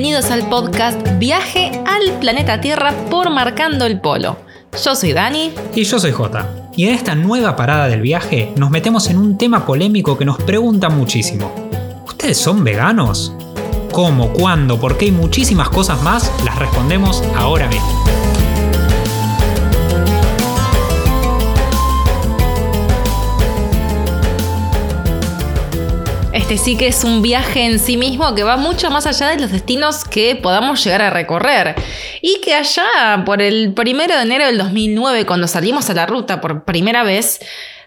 bienvenidos al podcast Viaje al planeta Tierra por Marcando el Polo. Yo soy Dani. Y yo soy Jota. Y en esta nueva parada del viaje nos metemos en un tema polémico que nos pregunta muchísimo. ¿Ustedes son veganos? ¿Cómo? ¿Cuándo? ¿Por qué? Y muchísimas cosas más las respondemos ahora mismo. Este sí que es un viaje en sí mismo que va mucho más allá de los destinos que podamos llegar a recorrer. Y que allá, por el primero de enero del 2009, cuando salimos a la ruta por primera vez,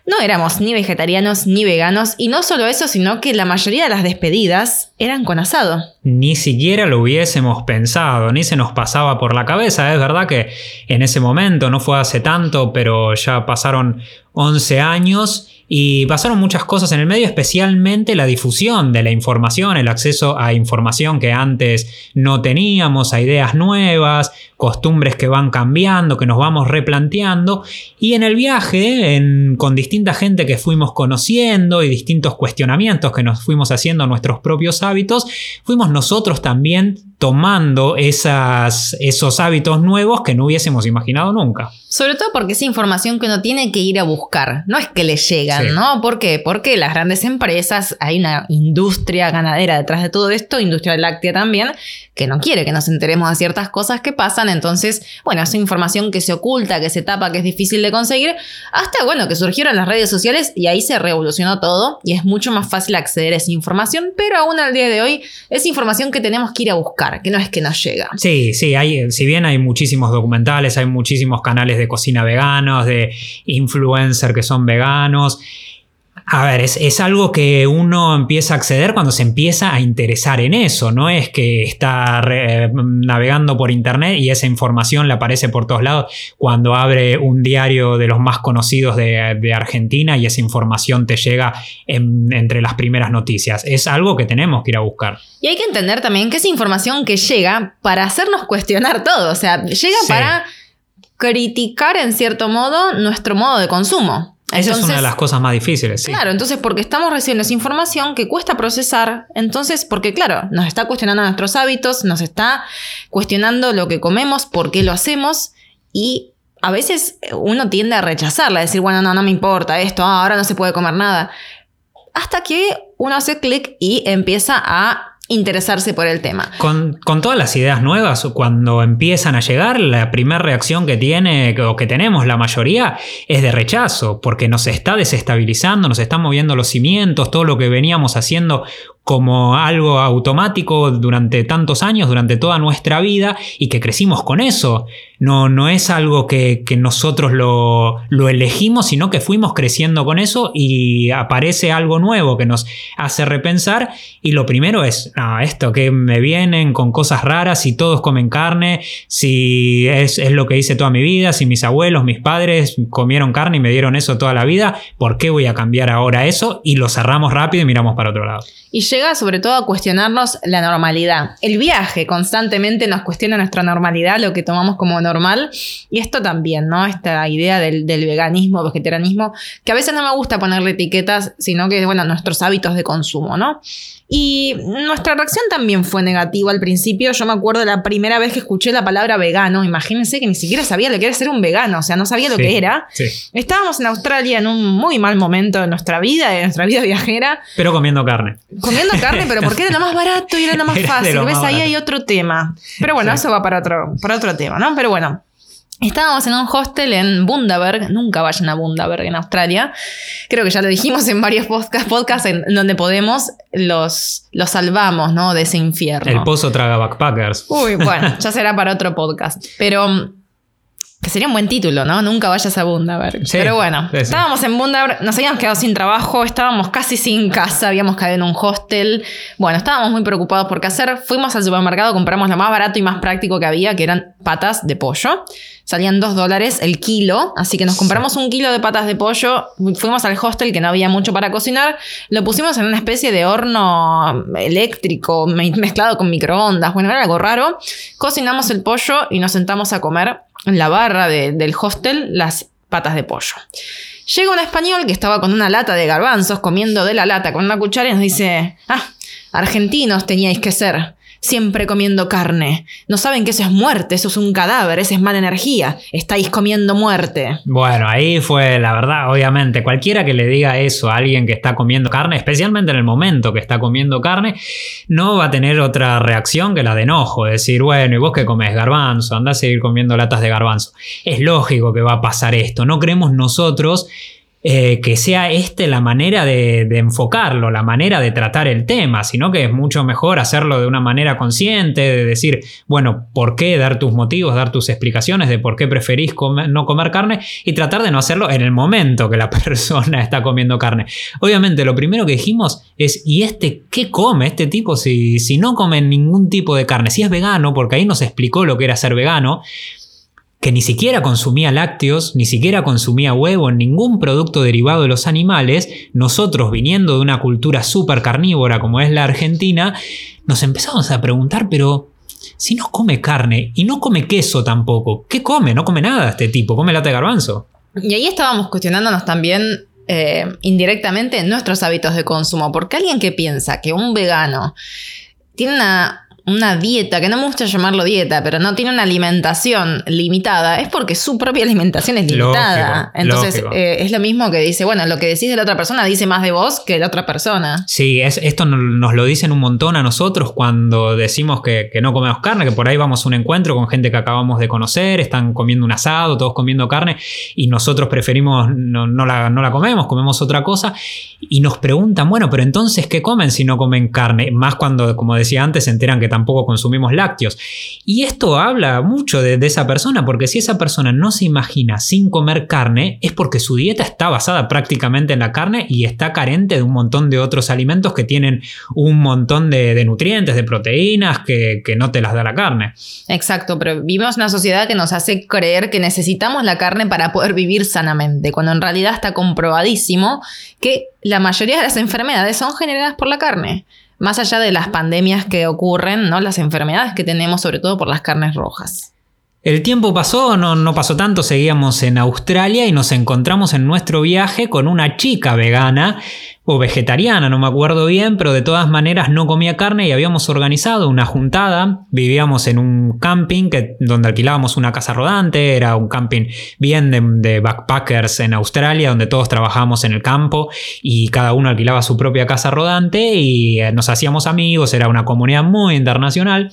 no éramos ni vegetarianos ni veganos, y no solo eso, sino que la mayoría de las despedidas eran con asado. Ni siquiera lo hubiésemos pensado, ni se nos pasaba por la cabeza. Es verdad que en ese momento, no fue hace tanto, pero ya pasaron 11 años y pasaron muchas cosas en el medio, especialmente la difusión de la información, el acceso a información que antes no teníamos, a ideas nuevas, costumbres que van cambiando, que nos vamos replanteando. Y en el viaje, con distinta gente que fuimos conociendo y distintos cuestionamientos que nos fuimos haciendo a nuestros propios hábitos, fuimos nosotros también tomando esas, esos hábitos nuevos que no hubiésemos imaginado nunca. Sobre todo porque es información que uno tiene que ir a buscar, no es que le llegan, ¿no? ¿Por qué? Porque las grandes empresas, hay una industria ganadera detrás de todo esto, industria láctea también, que no quiere que nos enteremos de ciertas cosas que pasan, entonces, bueno, es información que se oculta, que se tapa, que es difícil de conseguir, hasta, bueno, que surgieron las redes sociales y ahí se revolucionó todo y es mucho más fácil acceder a esa información, pero aún al día de hoy es información que tenemos que ir a buscar que no es que nos llega. Sí, sí, hay, si bien hay muchísimos documentales, hay muchísimos canales de cocina veganos, de influencers que son veganos. A ver, es, algo que uno empieza a acceder cuando se empieza a interesar en eso, no es que está navegando por internet y esa información le aparece por todos lados cuando abre un diario de los más conocidos de, Argentina y esa información te llega entre las primeras noticias. Es algo que tenemos que ir a buscar. Y hay que entender también que es información que llega para hacernos cuestionar todo, o sea, llega para criticar en cierto modo nuestro modo de consumo. Esa es una de las cosas más difíciles. Sí. Claro, entonces porque estamos recibiendo esa información que cuesta procesar, entonces porque claro, nos está cuestionando nuestros hábitos, nos está cuestionando lo que comemos, por qué lo hacemos y a veces uno tiende a rechazarla, a decir, bueno, no, no me importa esto, ah, ahora no se puede comer nada. Hasta que uno hace clic y empieza a interesarse por el tema. Con, todas las ideas nuevas, cuando empiezan a llegar, la primera reacción que tiene o que tenemos la mayoría es de rechazo, porque nos está desestabilizando, nos están moviendo los cimientos, todo lo que veníamos haciendo como algo automático durante tantos años, durante toda nuestra vida y que crecimos con eso. No, no es algo que, nosotros lo, lo, elegimos, sino que fuimos creciendo con eso y aparece algo nuevo que nos hace repensar y lo primero es, esto que me vienen con cosas raras, si todos comen carne, si es, es lo que hice toda mi vida, si mis abuelos, mis padres comieron carne y me dieron eso toda la vida, ¿por qué voy a cambiar ahora eso? Y lo cerramos rápido y miramos para otro lado. Sobre todo a cuestionarnos la normalidad. El viaje constantemente nos cuestiona nuestra normalidad, lo que tomamos como normal. Y esto también, ¿no? Esta idea del, veganismo, vegetarianismo, que a veces no me gusta ponerle etiquetas, sino que, bueno, nuestros hábitos de consumo, ¿no? Y nuestra reacción también fue negativa al principio. Yo me acuerdo la primera vez que escuché la palabra vegano. Imagínense que ni siquiera sabía lo que era ser un vegano, o sea, no sabía lo que era. Estábamos en Australia en un muy mal momento de nuestra vida, de nuestra vida viajera. Pero comiendo carne. Comiendo carne, pero porque era lo más barato y era lo más fácil. ¿Ves? Ahí hay otro tema. Pero bueno, eso va para otro, para otro tema, ¿no? Pero bueno. Estábamos en un hostel en Bundaberg, nunca vayan a Bundaberg en Australia. Creo que ya lo dijimos en varios podcasts, podcasts en donde podemos, los, los salvamos, ¿no? De ese infierno. El pozo traga backpackers. Uy, bueno, ya será para otro podcast. Pero que sería un buen título, ¿no? Nunca vayas a Bundaberg. Pero bueno, estábamos en Bundaberg, nos habíamos quedado sin trabajo, estábamos casi sin casa, habíamos caído en un hostel. Bueno, estábamos muy preocupados por qué hacer. Fuimos al supermercado, compramos lo más barato y más práctico que había, que eran patas de pollo. Salían dos dólares el kilo, así que nos compramos un kilo de patas de pollo. Fuimos al hostel que no había mucho para cocinar. Lo pusimos en una especie de horno eléctrico mezclado con microondas. Bueno, era algo raro. Cocinamos el pollo y nos sentamos a comer en la barra del hostel las patas de pollo. Llega un español que estaba con una lata de garbanzos, comiendo de la lata con una cuchara y nos dice, ah, argentinos teníais que ser. Siempre comiendo carne. No saben que eso es muerte, eso es un cadáver, esa es mala energía. Estáis comiendo muerte. Bueno, ahí fue la verdad, obviamente. Cualquiera que le diga eso a alguien que está comiendo carne, especialmente en el momento que está comiendo carne, no va a tener otra reacción que la de enojo. Decir, bueno, ¿y vos qué comes? Garbanzo, anda a seguir comiendo latas de garbanzo. Es lógico que va a pasar esto. No creemos nosotros eh, que sea este la manera de, enfocarlo, la manera de tratar el tema, sino que es mucho mejor hacerlo de una manera consciente, de decir, bueno, ¿por qué? Dar tus motivos, dar tus explicaciones de por qué preferís no comer carne y tratar de no hacerlo en el momento que la persona está comiendo carne. Obviamente, lo primero que dijimos es, ¿y este qué come este tipo si, si no come ningún tipo de carne? Si es vegano, porque ahí nos explicó lo que era ser vegano que ni siquiera consumía lácteos, ni siquiera consumía huevo, ningún producto derivado de los animales, nosotros viniendo de una cultura súper carnívora como es la Argentina, nos empezamos a preguntar, pero si no come carne y no come queso tampoco, ¿qué come? No come nada este tipo, come lata de garbanzo. Y ahí estábamos cuestionándonos también eh, indirectamente nuestros hábitos de consumo, porque alguien que piensa que un vegano tiene una una dieta, que no me gusta llamarlo dieta, pero no tiene una alimentación limitada, es porque su propia alimentación es limitada. Entonces eh, es lo mismo que dice, bueno, lo que decís de la otra persona dice más de vos que de la otra persona. Sí, es, esto nos lo dicen un montón a nosotros cuando decimos que, no comemos carne, que por ahí vamos a un encuentro con gente que acabamos de conocer, están comiendo un asado, todos comiendo carne, y nosotros preferimos, no, la, no la comemos, comemos otra cosa, y nos preguntan, bueno, pero entonces, ¿qué comen si no comen carne? Más cuando, como decía antes, se enteran que tampoco consumimos lácteos. Y esto habla mucho de, esa persona, porque si esa persona no se imagina sin comer carne, es porque su dieta está basada prácticamente en la carne y está carente de un montón de otros alimentos que tienen un montón de, nutrientes, de proteínas que, que, no te las da la carne. Exacto, pero vivimos una sociedad que nos hace creer que necesitamos la carne para poder vivir sanamente, cuando en realidad está comprobadísimo que la mayoría de las enfermedades son generadas por la carne más allá de las pandemias que ocurren, ¿no? las enfermedades que tenemos, sobre todo por las carnes rojas. El tiempo pasó, no, no pasó tanto, seguíamos en Australia y nos encontramos en nuestro viaje con una chica vegana o vegetariana, no me acuerdo bien, pero de todas maneras no comía carne y habíamos organizado una juntada. Vivíamos en un camping que, donde alquilábamos una casa rodante, era un camping bien de, backpackers en Australia, donde todos trabajábamos en el campo y cada uno alquilaba su propia casa rodante y eh, nos hacíamos amigos, era una comunidad muy internacional.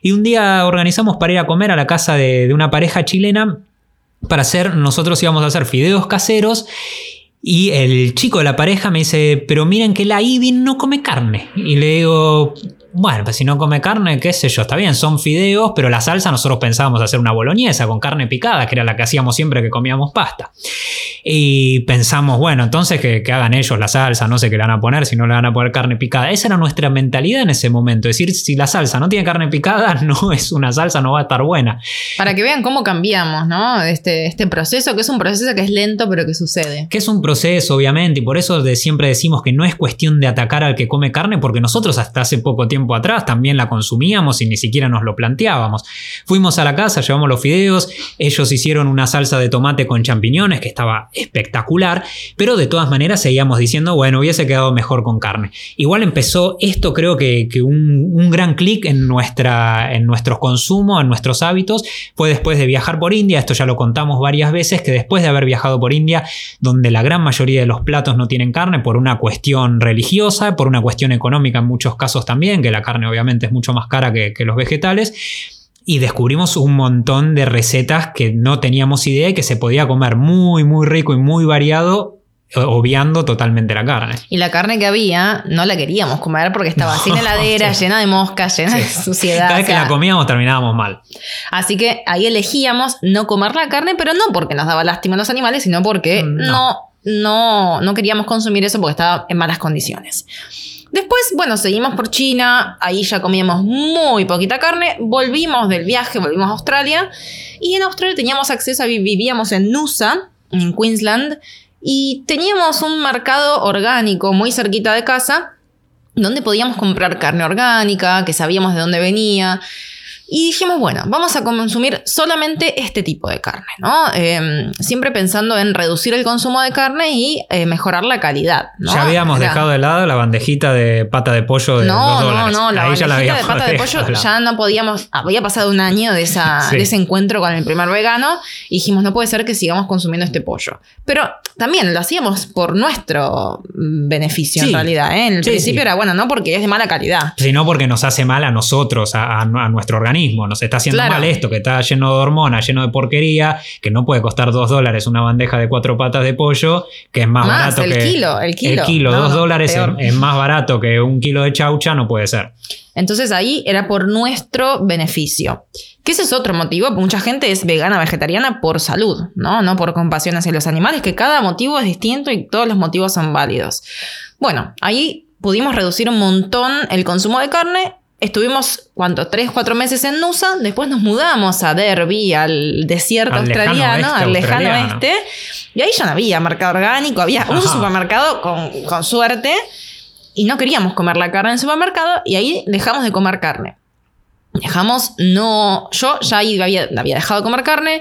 Y un día organizamos para ir a comer a la casa de, de una pareja chilena para hacer, nosotros íbamos a hacer fideos caseros y el chico de la pareja me dice, pero miren que la Ivy no come carne. Y le digo, bueno, pues si no come carne, qué sé yo, está bien, son fideos, pero la salsa nosotros pensábamos hacer una boloñesa con carne picada, que era la que hacíamos siempre que comíamos pasta. Y pensamos, bueno, entonces que, hagan ellos la salsa, no sé qué le van a poner, si no le van a poner carne picada. Esa era nuestra mentalidad en ese momento, es decir, si la salsa no tiene carne picada, no es una salsa, no va a estar buena. Para que vean cómo cambiamos, ¿no? Este, este proceso, que es un proceso que es lento, pero que sucede. Que es un proceso, obviamente, y por eso de, siempre decimos que no es cuestión de atacar al que come carne, porque nosotros hasta hace poco tiempo atrás también la consumíamos y ni siquiera nos lo planteábamos. Fuimos a la casa, llevamos los fideos, ellos hicieron una salsa de tomate con champiñones que estaba espectacular, pero de todas maneras seguíamos diciendo, bueno, hubiese quedado mejor con carne. Igual empezó esto, creo que, un, gran clic en, nuestra, en nuestros consumos, en nuestros hábitos, fue después de viajar por India, esto ya lo contamos varias veces, que después de haber viajado por India, donde la gran mayoría de los platos no tienen carne por una cuestión religiosa, por una cuestión económica en muchos casos también, que la carne obviamente es mucho más cara que, los vegetales. Y descubrimos un montón de recetas que no teníamos idea y que se podía comer muy, muy rico y muy variado obviando totalmente la carne. Y la carne que había no la queríamos comer porque estaba sin heladera, llena de moscas, llena de suciedad. Cada vez que la comíamos terminábamos mal. Así que ahí elegíamos no comer la carne, pero no porque nos daba lástima a los animales, sino porque mm, no, no, no queríamos consumir eso porque estaba en malas condiciones. Después, bueno, seguimos por China, ahí ya comíamos muy poquita carne, volvimos del viaje, volvimos a Australia y en Australia teníamos acceso a, vivíamos en Nusa, en Queensland, y teníamos un mercado orgánico muy cerquita de casa donde podíamos comprar carne orgánica, que sabíamos de dónde venía. Y dijimos, bueno, vamos a consumir solamente este tipo de carne, ¿no? Em, siempre pensando en reducir el consumo de carne y eh, mejorar la calidad. ¿no? Ya habíamos dejado de lado la bandejita de pata de pollo de no, No, no, la bandejita de pata de pollo ya no podíamos, había pasado un año de, esa, de ese encuentro con el primer vegano y dijimos, no puede ser que sigamos consumiendo este pollo. Pero también lo hacíamos por nuestro beneficio en realidad. ¿eh? En el principio era bueno, no porque es de mala calidad. Sino porque nos hace mal a nosotros, a, a nuestro organismo nos está haciendo mal esto, que está lleno de hormonas, lleno de porquería, que no puede costar dos dólares una bandeja de cuatro patas de pollo, que es más, barato el que. Kilo, el kilo. El kilo, dos dólares es, más barato que un kilo de chaucha, no puede ser. Entonces ahí era por nuestro beneficio. Que ese es otro motivo. Mucha gente es vegana, vegetariana por salud, ¿no? No por compasión hacia los animales, que cada motivo es distinto y todos los motivos son válidos. Bueno, ahí pudimos reducir un montón el consumo de carne Estuvimos, ¿cuánto? Tres, cuatro meses en Nusa. Después nos mudamos a Derby, al desierto australiano, al lejano oeste. Y ahí ya no había mercado orgánico, había un supermercado con, con suerte. Y no queríamos comer la carne en el supermercado. Y ahí dejamos de comer carne. Dejamos, no. Yo ya ahí había, había dejado de comer carne.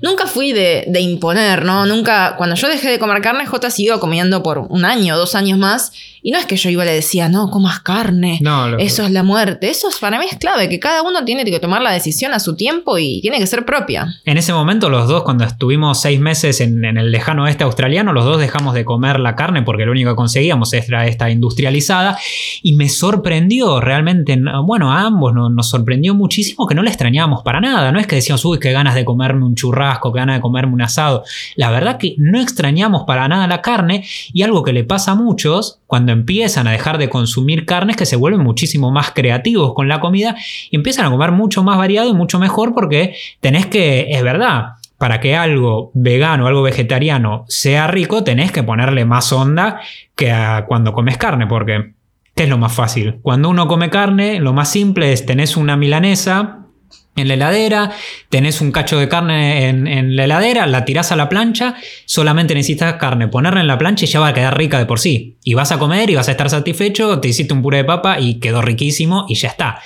Nunca fui de, de, imponer, ¿no? Nunca. Cuando yo dejé de comer carne, J siguió comiendo por un año, dos años más. Y no es que yo iba y le decía, no, comas carne, no, eso es la muerte. Eso para mí es clave, que cada uno tiene que tomar la decisión a su tiempo y tiene que ser propia. En ese momento los dos, cuando estuvimos seis meses en, el lejano oeste australiano, los dos dejamos de comer la carne porque lo único que conseguíamos era esta industrializada. Y me sorprendió realmente, bueno, a ambos nos, sorprendió muchísimo que no la extrañábamos para nada. No es que decíamos, uy, qué ganas de comerme un churrasco, qué ganas de comerme un asado. La verdad que no extrañamos para nada la carne y algo que le pasa a muchos cuando empiezan a dejar de consumir carnes que se vuelven muchísimo más creativos con la comida y empiezan a comer mucho más variado y mucho mejor porque tenés que, es verdad, para que algo vegano, algo vegetariano sea rico, tenés que ponerle más onda que cuando comes carne, porque ¿qué es lo más fácil? Cuando uno come carne, lo más simple es tenés una milanesa, en la heladera, tenés un cacho de carne en, la heladera, la tirás a la plancha, solamente necesitas carne, ponerla en la plancha y ya va a quedar rica de por sí. Y vas a comer y vas a estar satisfecho, te hiciste un puré de papa y quedó riquísimo y ya está.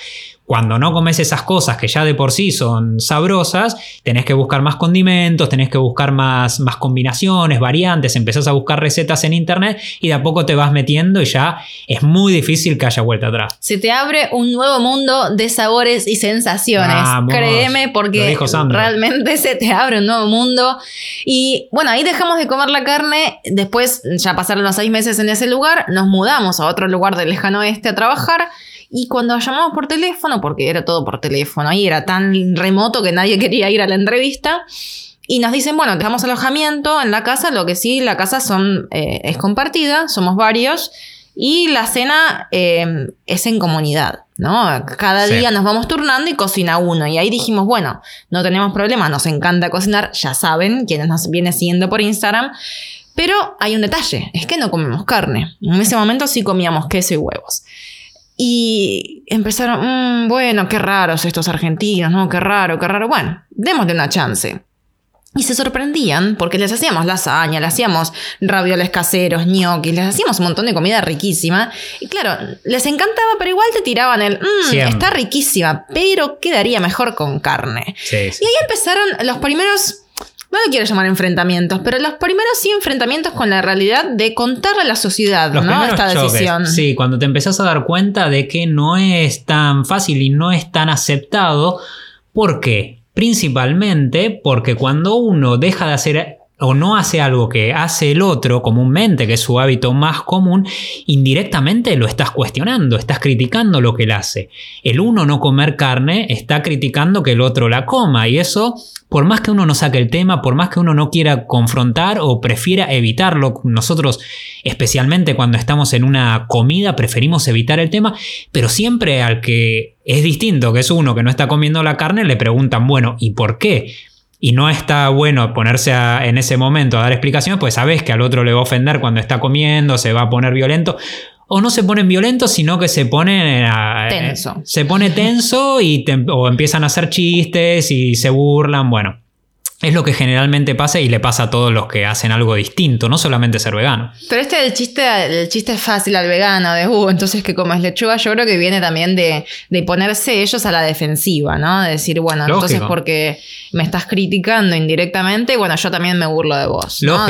Cuando no comes esas cosas que ya de por sí son sabrosas, tenés que buscar más condimentos, tenés que buscar más, más combinaciones, variantes, empezás a buscar recetas en internet y de a poco te vas metiendo y ya es muy difícil que haya vuelta atrás. Se te abre un nuevo mundo de sabores y sensaciones. Créeme, porque realmente se te abre un nuevo mundo. Y bueno, ahí dejamos de comer la carne. Después, ya pasaron los seis meses en ese lugar, nos mudamos a otro lugar del lejano oeste a trabajar. Y cuando llamamos por teléfono, porque era todo por teléfono, ahí era tan remoto que nadie quería ir a la entrevista, y nos dicen, bueno, dejamos alojamiento en la casa, lo que sí, la casa son, eh, es compartida, somos varios, y la cena em, es en comunidad, ¿no? Cada día nos vamos turnando y cocina uno. Y ahí dijimos, bueno, no tenemos problema, nos encanta cocinar, ya saben, quienes nos vienen siguiendo por Instagram. Pero hay un detalle, es que no comemos carne. En ese momento sí comíamos queso y huevos. Y empezaron, mm, bueno, qué raros estos argentinos, ¿no? Qué raro, qué raro. Bueno, démosle una chance. Y se sorprendían porque les hacíamos lasaña, les hacíamos ravioles caseros, gnocchi, les hacíamos un montón de comida riquísima. Y claro, les encantaba, pero igual te tiraban el, mmm, está riquísima, pero quedaría mejor con carne. Y ahí empezaron los primeros no lo quiero llamar enfrentamientos, pero los primeros sí enfrentamientos con la realidad de contarle a la sociedad, ¿no? Esta decisión. Sí, cuando te empezás a dar cuenta de que no es tan fácil y no es tan aceptado. ¿Por qué? Principalmente porque cuando uno deja de hacer o no hace algo que hace el otro comúnmente, que es su hábito más común, indirectamente lo estás cuestionando, estás criticando lo que él hace. El uno no comer carne está criticando que el otro la coma y eso por más que uno no saque el tema, por más que uno no quiera confrontar o prefiera evitarlo, nosotros especialmente cuando estamos en una comida preferimos evitar el tema, pero siempre al que es distinto, que es uno que no está comiendo la carne, le preguntan, bueno, ¿y por qué? Y no está bueno ponerse en ese momento a dar explicaciones, pues sabes que al otro le va a ofender cuando está comiendo, se va a poner violento o no se ponen violentos, sino que se ponen a, tenso. Se pone tenso y o empiezan a hacer chistes y se burlan. Bueno, es lo que generalmente pasa y le pasa a todos los que hacen algo distinto, no solamente ser vegano. Pero este el chiste, el chiste fácil al vegano, de uh, entonces que comes lechuga, yo creo que viene también de, ponerse ellos a la defensiva, ¿no? De decir, bueno, entonces porque me estás criticando indirectamente, bueno, yo también me burlo de vos. ¿no?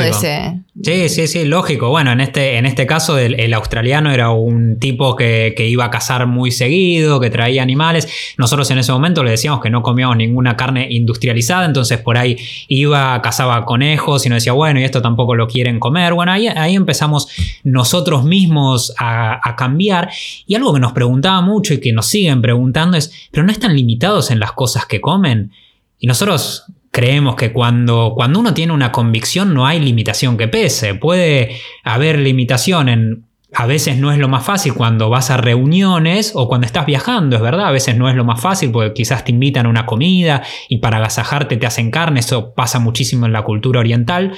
Sí, sí, sí, lógico. Bueno, en este, en este caso el, australiano era un tipo que, que, iba a cazar muy seguido, que traía animales. Nosotros en ese momento le decíamos que no comíamos ninguna carne industrializada, entonces por ahí iba, cazaba conejos y nos decía, bueno, y esto tampoco lo quieren comer. Bueno, ahí, ahí empezamos nosotros mismos a, cambiar. Y algo que nos preguntaba mucho y que nos siguen preguntando es, pero no están limitados en las cosas que comen. Y nosotros creemos que cuando, cuando uno tiene una convicción no hay limitación que pese. Puede haber limitación en a veces no es lo más fácil cuando vas a reuniones o cuando estás viajando, es verdad, a veces no es lo más fácil porque quizás te invitan a una comida y para agasajarte te hacen carne, eso pasa muchísimo en la cultura oriental.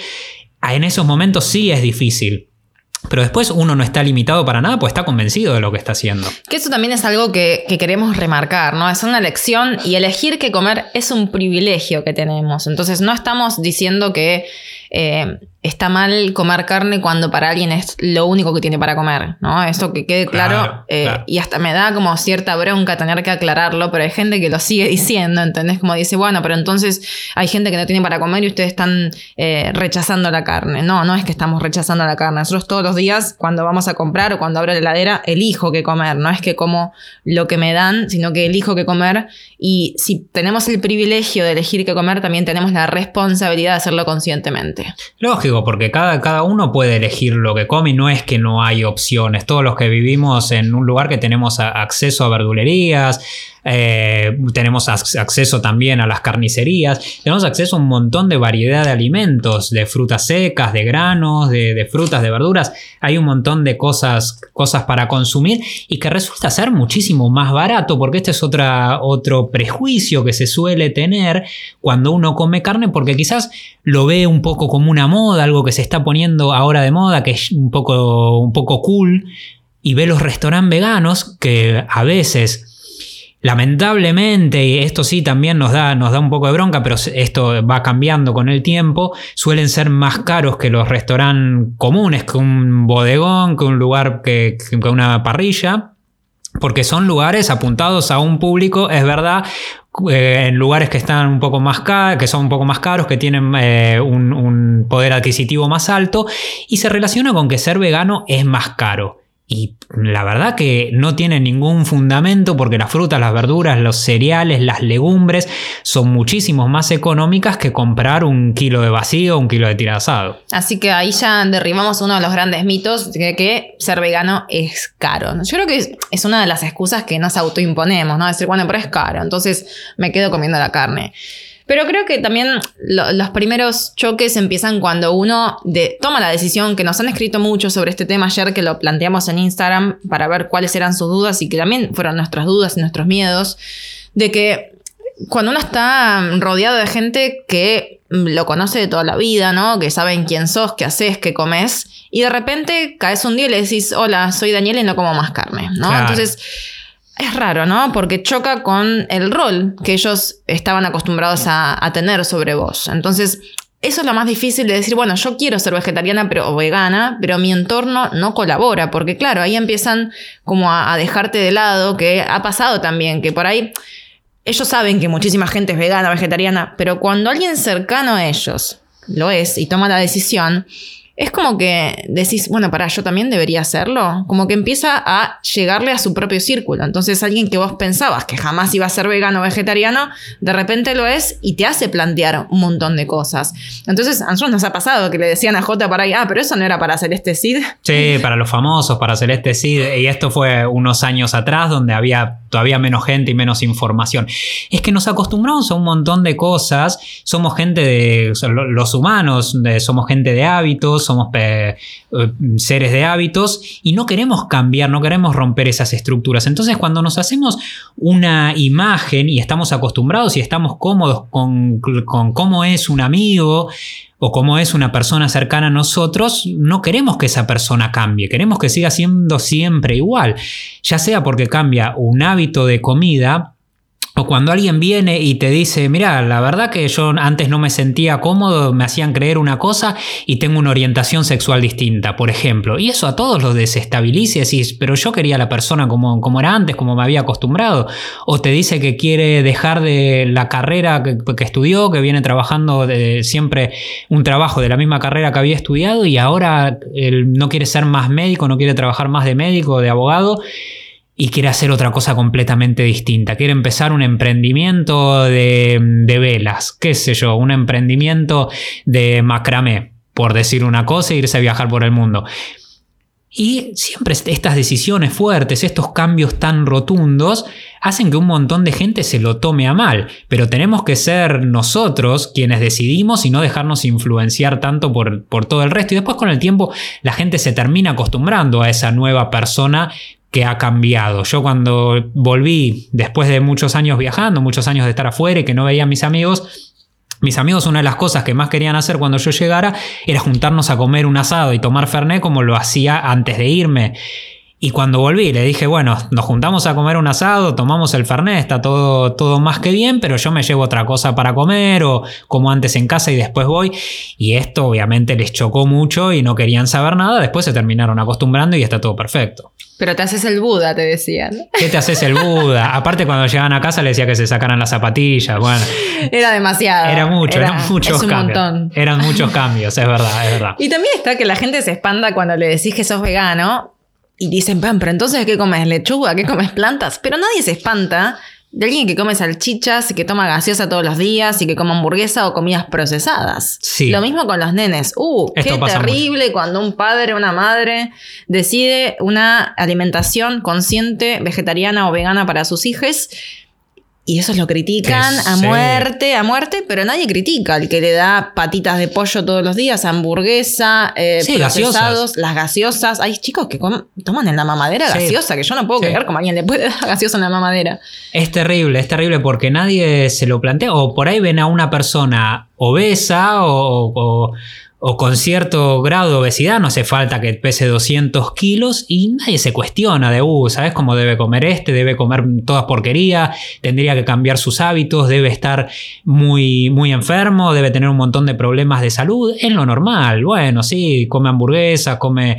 En esos momentos sí es difícil, pero después uno no está limitado para nada, pues está convencido de lo que está haciendo. Que eso también es algo que, que, queremos remarcar, ¿no? Es una elección y elegir qué comer es un privilegio que tenemos. Entonces no estamos diciendo que eh, está mal comer carne cuando para alguien es lo único que tiene para comer, ¿no? Esto que quede claro, eh, y hasta me da como cierta bronca tener que aclararlo, pero hay gente que lo sigue diciendo, ¿entendés? Como dice, bueno, pero entonces hay gente que no tiene para comer y ustedes están eh, rechazando la carne. No, no es que estamos rechazando la carne. Nosotros todos los días, cuando vamos a comprar o cuando abro la heladera, elijo qué comer. No es que como lo que me dan, sino que elijo qué comer. Y si tenemos el privilegio de elegir qué comer, también tenemos la responsabilidad de hacerlo conscientemente. Lógico, porque cada, cada uno puede elegir lo que come y no es que no hay opciones. Todos los que vivimos en un lugar que tenemos acceso a verdulerías, eh, tenemos acceso también a las carnicerías, tenemos acceso a un montón de variedad de alimentos, de frutas secas, de granos, de, frutas, de verduras. Hay un montón de cosas, cosas para consumir y que resulta ser muchísimo más barato, porque este es otro prejuicio que se suele tener cuando uno come carne, porque quizás lo ve un poco como una moda, algo que se está poniendo ahora de moda, que es un poco, un poco cool, y ve los restaurantes veganos que a veces Lamentablemente, y esto sí también nos da, nos da un poco de bronca, pero esto va cambiando con el tiempo, suelen ser más caros que los restaurantes comunes, que un bodegón, que un lugar que, una parrilla, porque son lugares apuntados a un público, es verdad, eh, en lugares que están un poco más caros, que son un poco más caros, que tienen eh, un poder adquisitivo más alto, y se relaciona con que ser vegano es más caro. Y la verdad que no tiene ningún fundamento porque las frutas, las verduras, los cereales, las legumbres son muchísimo más económicas que comprar un kilo de vacío un kilo de tirasado. Así que ahí ya derribamos uno de los grandes mitos de que ser vegano es caro. Yo creo que es una de las excusas que nos autoimponemos, ¿no? Decir, bueno, pero es caro, entonces me quedo comiendo la carne. Pero creo que también los primeros choques empiezan cuando uno toma la decisión, que nos han escrito mucho sobre este tema ayer, que lo planteamos en Instagram para ver cuáles eran sus dudas y que también fueron nuestras dudas y nuestros miedos, de que cuando uno está rodeado de gente que lo conoce de toda la vida, ¿no? Que saben quién sos, qué haces, qué comes, y de repente caes un día y le decís, hola, soy Daniel y no como más carne, ¿no? Entonces es raro, ¿no? Porque choca con el rol que ellos estaban acostumbrados a, tener sobre vos. Entonces, eso es lo más difícil de decir, bueno, yo quiero ser vegetariana pero, o vegana, pero mi entorno no colabora, porque claro, ahí empiezan como a, a, dejarte de lado, que ha pasado también, que por ahí ellos saben que muchísima gente es vegana, vegetariana, pero cuando alguien cercano a ellos lo es y toma la decisión, es como que decís, bueno, para, yo también debería hacerlo. Como que empieza a llegarle a su propio círculo. Entonces alguien que vos pensabas que jamás iba a ser vegano o vegetariano, de repente lo es y te hace plantear un montón de cosas. Entonces a nosotros nos ha pasado que le decían a J para ahí, ah, pero eso no era para Celeste Cid. Sí, para los famosos, para Celeste Cid. Y esto fue unos años atrás donde había todavía menos gente y menos información. Es que nos acostumbramos a un montón de cosas. Somos gente de, los humanos, somos gente de hábitos somos eh, seres de hábitos y no queremos cambiar, no queremos romper esas estructuras. Entonces cuando nos hacemos una imagen y estamos acostumbrados y estamos cómodos con, con cómo es un amigo, o cómo es una persona cercana a nosotros, no queremos que esa persona cambie, queremos que siga siendo siempre igual, ya sea porque cambia un hábito de comida O cuando alguien viene y te dice, mira, la verdad que yo antes no me sentía cómodo, me hacían creer una cosa y tengo una orientación sexual distinta, por ejemplo. Y eso a todos los desestabiliza y decís, pero yo quería a la persona como, como era antes, como me había acostumbrado. O te dice que quiere dejar de la carrera que, estudió, que viene trabajando de, siempre un trabajo de la misma carrera que había estudiado y ahora él no quiere ser más médico, no quiere trabajar más de médico, de abogado y quiere hacer otra cosa completamente distinta. Quiere empezar un emprendimiento de, velas, qué sé yo, un emprendimiento de macramé, por decir una cosa, e irse a viajar por el mundo. Y siempre estas decisiones fuertes, estos cambios tan rotundos, hacen que un montón de gente se lo tome a mal. Pero tenemos que ser nosotros quienes decidimos y no dejarnos influenciar tanto por, por todo el resto. Y después con el tiempo la gente se termina acostumbrando a esa nueva persona que ha cambiado. Yo cuando volví, después de muchos años viajando, muchos años de estar afuera y que no veía a mis amigos, mis amigos una de las cosas que más querían hacer cuando yo llegara era juntarnos a comer un asado y tomar fernet como lo hacía antes de irme. Y cuando volví le dije, bueno, nos juntamos a comer un asado, tomamos el fernet, está todo, todo más que bien, pero yo me llevo otra cosa para comer o como antes en casa y después voy. Y esto obviamente les chocó mucho y no querían saber nada, después se terminaron acostumbrando y está todo perfecto. Pero te haces el Buda, te decían. ¿Qué te haces el Buda? Aparte, cuando llegaban a casa le decía que se sacaran las zapatillas. Bueno. Era demasiado. Era mucho, eran muchos cambios. Eran muchos cambios, es verdad, es verdad. Y también está que la gente se espanta cuando le decís que sos vegano y dicen, pero entonces ¿qué comes? ¿Lechuga? ¿Qué comes plantas? Pero nadie se espanta de alguien que come salchichas y que toma gaseosa todos los días y que come hamburguesa o comidas procesadas. Sí. Lo mismo con los nenes. Uh, qué terrible cuando un padre o una madre decide una alimentación consciente, vegetariana o vegana para sus hijos y eso lo critican a muerte, a muerte, pero nadie critica al que le da patitas de pollo todos los días, hamburguesa, eh, procesados, las gaseosas. Hay chicos que toman en la mamadera gaseosa, que yo no puedo creer como alguien le puede dar gaseosa en la mamadera. Es terrible, es terrible porque nadie se lo plantea. O por ahí ven a una persona obesa o o con cierto grado de obesidad, no hace falta que pese 200 kilos y nadie se cuestiona de, uh, ¿sabes cómo debe comer este? Debe comer todas porquería, tendría que cambiar sus hábitos, debe estar muy, muy enfermo, debe tener un montón de problemas de salud. Es lo normal, bueno, sí, come hamburguesas, come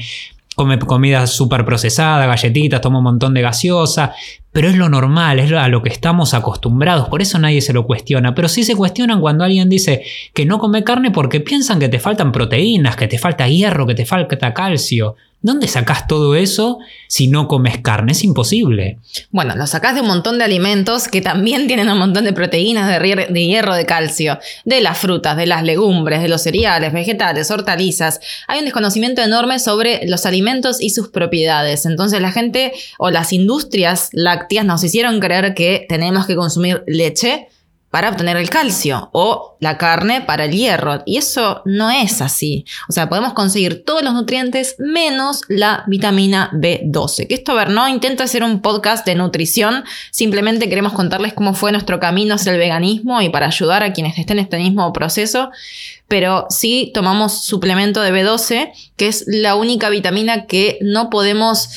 come comida súper procesada, galletitas, toma un montón de gaseosa, pero es lo normal, es a lo que estamos acostumbrados, por eso nadie se lo cuestiona, pero sí se cuestionan cuando alguien dice que no come carne porque piensan que te faltan proteínas, que te falta hierro, que te falta calcio. ¿Dónde sacás todo eso si no comes carne? Es imposible. Bueno, lo sacás de un montón de alimentos que también tienen un montón de proteínas, de, hierro, de calcio, de las frutas, de las legumbres, de los cereales, vegetales, hortalizas. Hay un desconocimiento enorme sobre los alimentos y sus propiedades. Entonces la gente o las industrias lácteas nos hicieron creer que tenemos que consumir leche para obtener el calcio o la carne para el hierro. Y eso no es así. O sea, podemos conseguir todos los nutrientes menos la vitamina B12. Que esto, a ver, no intento hacer un podcast de nutrición, simplemente queremos contarles cómo fue nuestro camino hacia el veganismo y para ayudar a quienes estén en este mismo proceso. Pero sí tomamos suplemento de B12, que es la única vitamina que no podemos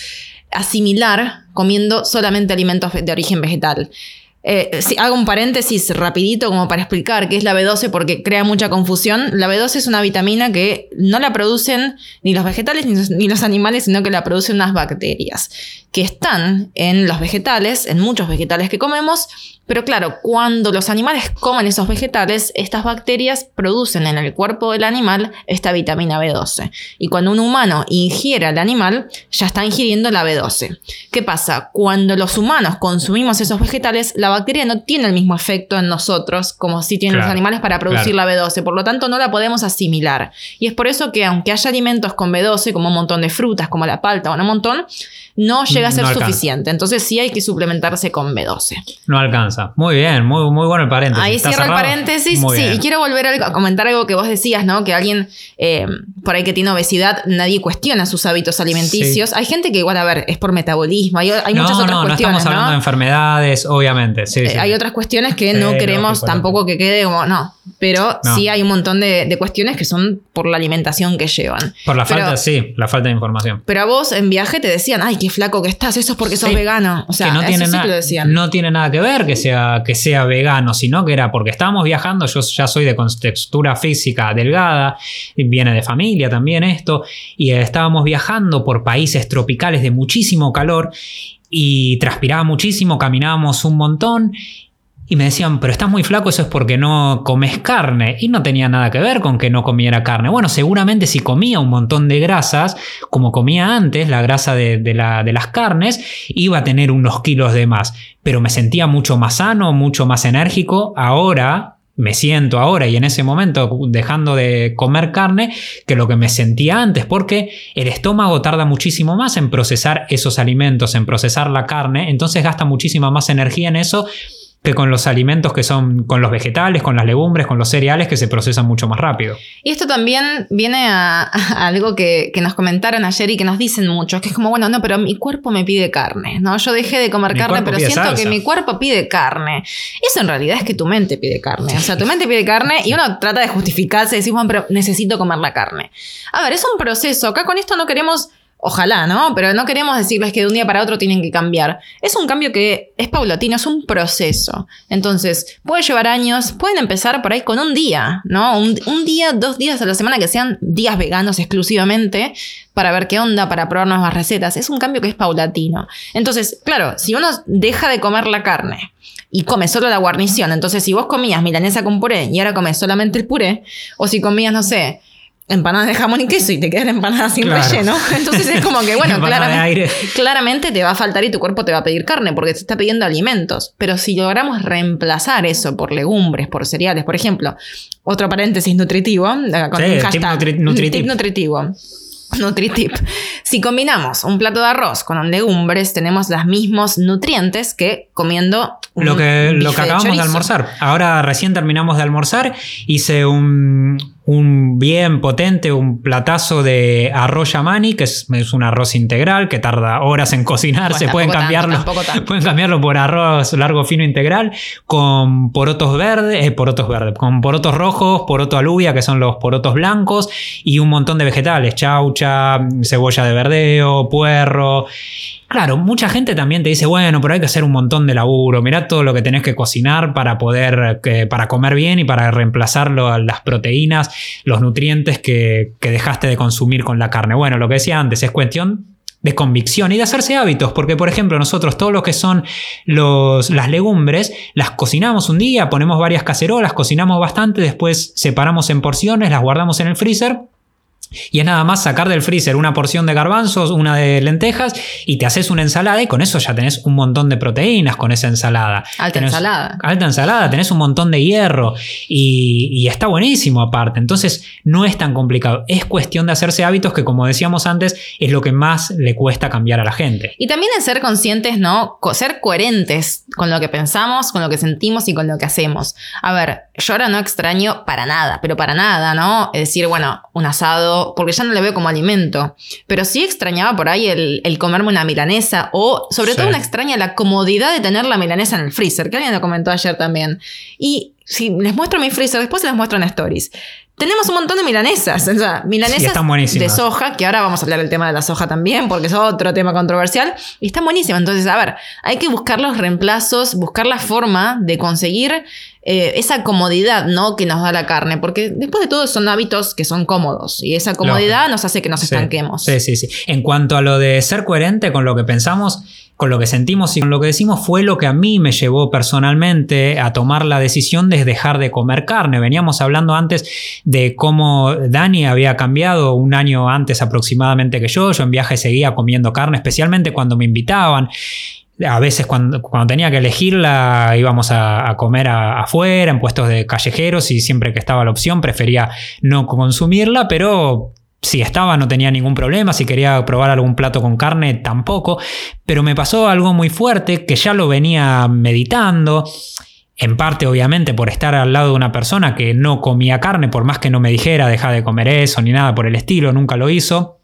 asimilar comiendo solamente alimentos de origen vegetal. Eh, si hago un paréntesis rapidito como para explicar qué es la B12 porque crea mucha confusión. La B12 es una vitamina que no la producen ni los vegetales ni los animales, sino que la producen unas bacterias que están en los vegetales, en muchos vegetales que comemos, pero claro, cuando los animales comen esos vegetales, estas bacterias producen en el cuerpo del animal esta vitamina B12. Y cuando un humano ingiere al animal, ya está ingiriendo la B12. ¿Qué pasa? Cuando los humanos consumimos esos vegetales, la bacteria no tiene el mismo efecto en nosotros como si tienen los animales para producir la B12. Por lo tanto, no la podemos asimilar. Y es por eso que aunque haya alimentos con B12, como un montón de frutas, como la palta o un montón, no llega a ser suficiente. Entonces sí hay que suplementarse con B12. No alcanza. Muy bien, muy, muy bueno el paréntesis. Ahí cierro el paréntesis. sí, y quiero volver a comentar algo que vos decías, ¿no? Que alguien eh, por ahí que tiene obesidad, nadie cuestiona sus hábitos alimenticios. Hay gente que igual, a ver, es por metabolismo. Hay, muchas otras cuestiones. No estamos hablando de enfermedades, obviamente. Eh, hay otras cuestiones que no queremos tampoco que quede como, no. Pero sí hay un montón de, cuestiones que son por la alimentación que llevan. Por la falta, sí, la falta de información. Pero a vos en viaje te decían, ay, qué flaco que estás, eso es porque sos vegano. O sea, no, tiene no tiene nada que ver que sea, que sea vegano, sino que era porque estábamos viajando, yo ya soy de textura física delgada, viene de familia también esto, y estábamos viajando por países tropicales de muchísimo calor y transpiraba muchísimo, caminábamos un montón y me decían, pero estás muy flaco, eso es porque no comes carne. Y no tenía nada que ver con que no comiera carne. Bueno, seguramente si comía un montón de grasas, como comía antes, la grasa de, la, de las carnes, iba a tener unos kilos de más. Pero me sentía mucho más sano, mucho más enérgico. Ahora, me siento ahora y en ese momento dejando de comer carne que lo que me sentía antes, porque el estómago tarda muchísimo más en procesar esos alimentos, en procesar la carne, entonces gasta muchísima más energía en eso que con los alimentos que son, con los vegetales, con las legumbres, con los cereales que se procesan mucho más rápido. Y esto también viene a, algo que, nos comentaron ayer y que nos dicen muchos, que es como, bueno, no, pero mi cuerpo me pide carne, ¿no? Yo dejé de comer carne, pero siento que mi cuerpo pide carne. Eso en realidad es que tu mente pide carne. O sea, tu mente pide carne y uno trata de justificarse y decir, bueno, pero necesito comer la carne. A ver, es un proceso. Acá con esto no queremos Ojalá, ¿no? Pero no queremos decirles que de un día para otro tienen que cambiar. Es un cambio que es paulatino, es un proceso. Entonces, puede llevar años, pueden empezar por ahí con un día, ¿no? Un, día, dos días a la semana que sean días veganos exclusivamente para ver qué onda, para probar nuevas recetas. Es un cambio que es paulatino. Entonces, claro, si uno deja de comer la carne y come solo la guarnición, entonces si vos comías milanesa con puré y ahora comes solamente el puré, o si comías, no sé, empanadas de jamón y queso y te quedan empanadas sin relleno. Entonces es como que, bueno, claramente, claramente, te va a faltar y tu cuerpo te va a pedir carne porque te está pidiendo alimentos. Pero si logramos reemplazar eso por legumbres, por cereales, por ejemplo, otro paréntesis nutritivo, con un hashtag, tip, nutritivo. Nutritip. Si combinamos un plato de arroz con legumbres, tenemos los mismos nutrientes que comiendo lo que, lo que acabamos de almorzar. Ahora recién terminamos de almorzar, hice un, un bien potente, un platazo de arroz yamani, que es, un arroz integral que tarda horas en cocinarse. pueden, cambiarlo, pueden cambiarlo por arroz largo fino integral, con porotos verdes, eh, porotos verdes, con porotos rojos, poroto alubia, que son los porotos blancos, y un montón de vegetales, chaucha, cebolla de verdeo, puerro. Claro, mucha gente también te dice, bueno, pero hay que hacer un montón de laburo, mirá todo lo que tenés que cocinar para poder, para comer bien y para reemplazar las proteínas, los nutrientes que, dejaste de consumir con la carne. Bueno, lo que decía antes, es cuestión de convicción y de hacerse hábitos, porque por ejemplo nosotros todo lo que son los, las legumbres, las cocinamos un día, ponemos varias cacerolas, cocinamos bastante, después separamos en porciones, las guardamos en el freezer y es nada más sacar del freezer una porción de garbanzos, una de lentejas y te haces una ensalada y con eso ya tenés un montón de proteínas con esa ensalada. Alta ensalada. Alta ensalada, tenés un montón de hierro y, y, está buenísimo aparte. Entonces no es tan complicado. Es cuestión de hacerse hábitos que como decíamos antes es lo que más le cuesta cambiar a la gente. Y también es ser conscientes, ¿no? Ser coherentes con lo que pensamos, con lo que sentimos y con lo que hacemos. A ver, yo ahora no extraño para nada, pero para nada, ¿no? Es decir, bueno, un asado, porque ya no lo veo como alimento, pero sí extrañaba por ahí el, comerme una milanesa o sobre todo una extraña la comodidad de tener la milanesa en el freezer, que alguien lo comentó ayer también. Y si les muestro mi freezer, después les muestro en stories. Tenemos un montón de milanesas, o sea, milanesas de soja, que ahora vamos a hablar del tema de la soja también, porque es otro tema controversial, y están buenísimas. Entonces, a ver, hay que buscar los reemplazos, buscar la forma de conseguir eh, esa comodidad, ¿no? Que nos da la carne, porque después de todo son hábitos que son cómodos, y esa comodidad nos hace que nos estanquemos. Sí, sí, sí. En cuanto a lo de ser coherente con lo que pensamos, con lo que sentimos y con lo que decimos fue lo que a mí me llevó personalmente a tomar la decisión de dejar de comer carne. Veníamos hablando antes de cómo Dani había cambiado un año antes aproximadamente que yo. Yo en viaje seguía comiendo carne, especialmente cuando me invitaban. A veces cuando, cuando tenía que elegirla íbamos a, comer afuera, en puestos de callejeros y siempre que estaba la opción prefería no consumirla, pero si estaba no tenía ningún problema, si quería probar algún plato con carne tampoco, pero me pasó algo muy fuerte que ya lo venía meditando, en parte obviamente por estar al lado de una persona que no comía carne, por más que no me dijera deja de comer eso ni nada por el estilo, nunca lo hizo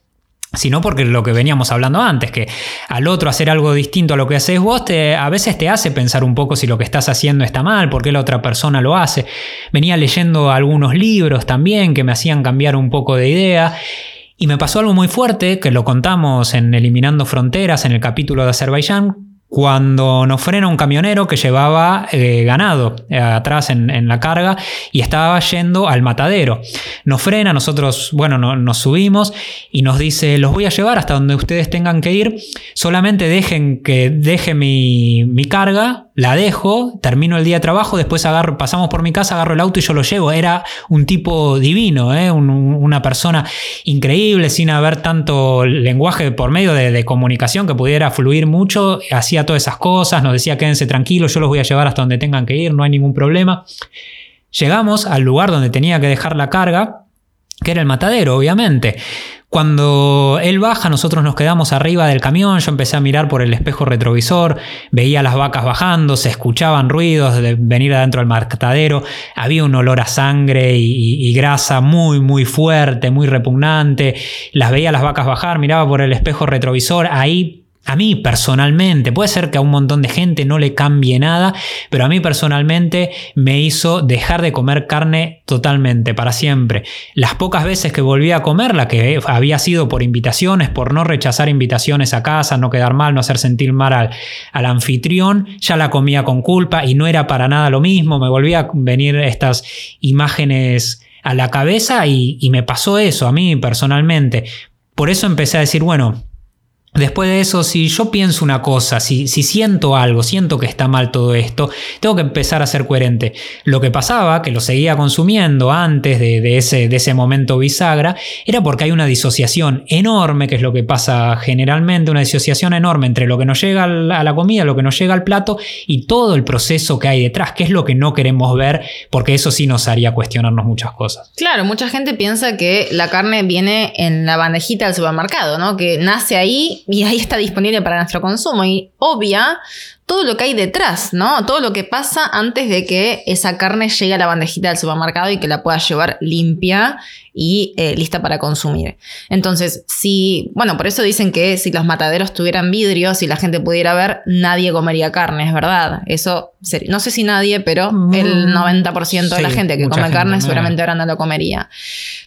sino porque lo que veníamos hablando antes, que al otro hacer algo distinto a lo que haces vos, te, a veces te hace pensar un poco si lo que estás haciendo está mal, por qué la otra persona lo hace. Venía leyendo algunos libros también que me hacían cambiar un poco de idea Y me pasó algo muy fuerte, que lo contamos en Eliminando Fronteras, en el capítulo de Azerbaiyán, cuando nos frena un camionero que llevaba eh, ganado eh, atrás en, la carga y estaba yendo al matadero. Nos frena, nosotros, bueno, nos subimos y nos dice, los voy a llevar hasta donde ustedes tengan que ir, solamente dejen que deje mi, mi carga la dejo, termino el día de trabajo, después agarro, pasamos por mi casa, agarro el auto y yo lo llevo. Era un tipo divino, ¿eh? una persona increíble, sin haber tanto lenguaje por medio de, comunicación que pudiera fluir mucho. Hacía todas esas cosas, nos decía quédense tranquilos, yo los voy a llevar hasta donde tengan que ir, no hay ningún problema. Llegamos al lugar donde tenía que dejar la carga, que era el matadero, obviamente. Cuando él baja, nosotros nos quedamos arriba del camión, yo empecé a mirar por el espejo retrovisor, veía las vacas bajando, se escuchaban ruidos de venir adentro del matadero, había un olor a sangre y, y, grasa muy, muy fuerte, muy repugnante, las veía las vacas bajar, miraba por el espejo retrovisor, ahí a mí personalmente, puede ser que a un montón de gente no le cambie nada, pero a mí personalmente me hizo dejar de comer carne totalmente, para siempre. Las pocas veces que volví a comerla, que había sido por invitaciones, por no rechazar invitaciones a casa, no quedar mal, no hacer sentir mal al, anfitrión, ya la comía con culpa y no era para nada lo mismo, me volvía a venir estas imágenes a la cabeza y, y me pasó eso a mí personalmente. Por eso empecé a decir, bueno, Después de eso, si yo pienso una cosa, si, si, siento algo, siento que está mal todo esto, tengo que empezar a ser coherente. Lo que pasaba, que lo seguía consumiendo antes de, ese, de ese momento bisagra, era porque hay una disociación enorme, que es lo que pasa generalmente, una disociación enorme entre lo que nos llega a la comida, lo que nos llega al plato y todo el proceso que hay detrás, que es lo que no queremos ver, porque eso sí nos haría cuestionarnos muchas cosas. Claro, mucha gente piensa que la carne viene en la bandejita del supermercado, ¿no? Que nace ahí y ahí está disponible para nuestro consumo. Y obvia todo lo que hay detrás, ¿no? Todo lo que pasa antes de que esa carne llegue a la bandejita del supermercado y que la pueda llevar limpia y eh, lista para consumir. Entonces, si, bueno, por eso dicen que si los mataderos tuvieran vidrios y la gente pudiera ver, nadie comería carne, es verdad. Eso, no sé si nadie, pero el 90% mm, de la gente que come carne seguramente ahora no lo comería.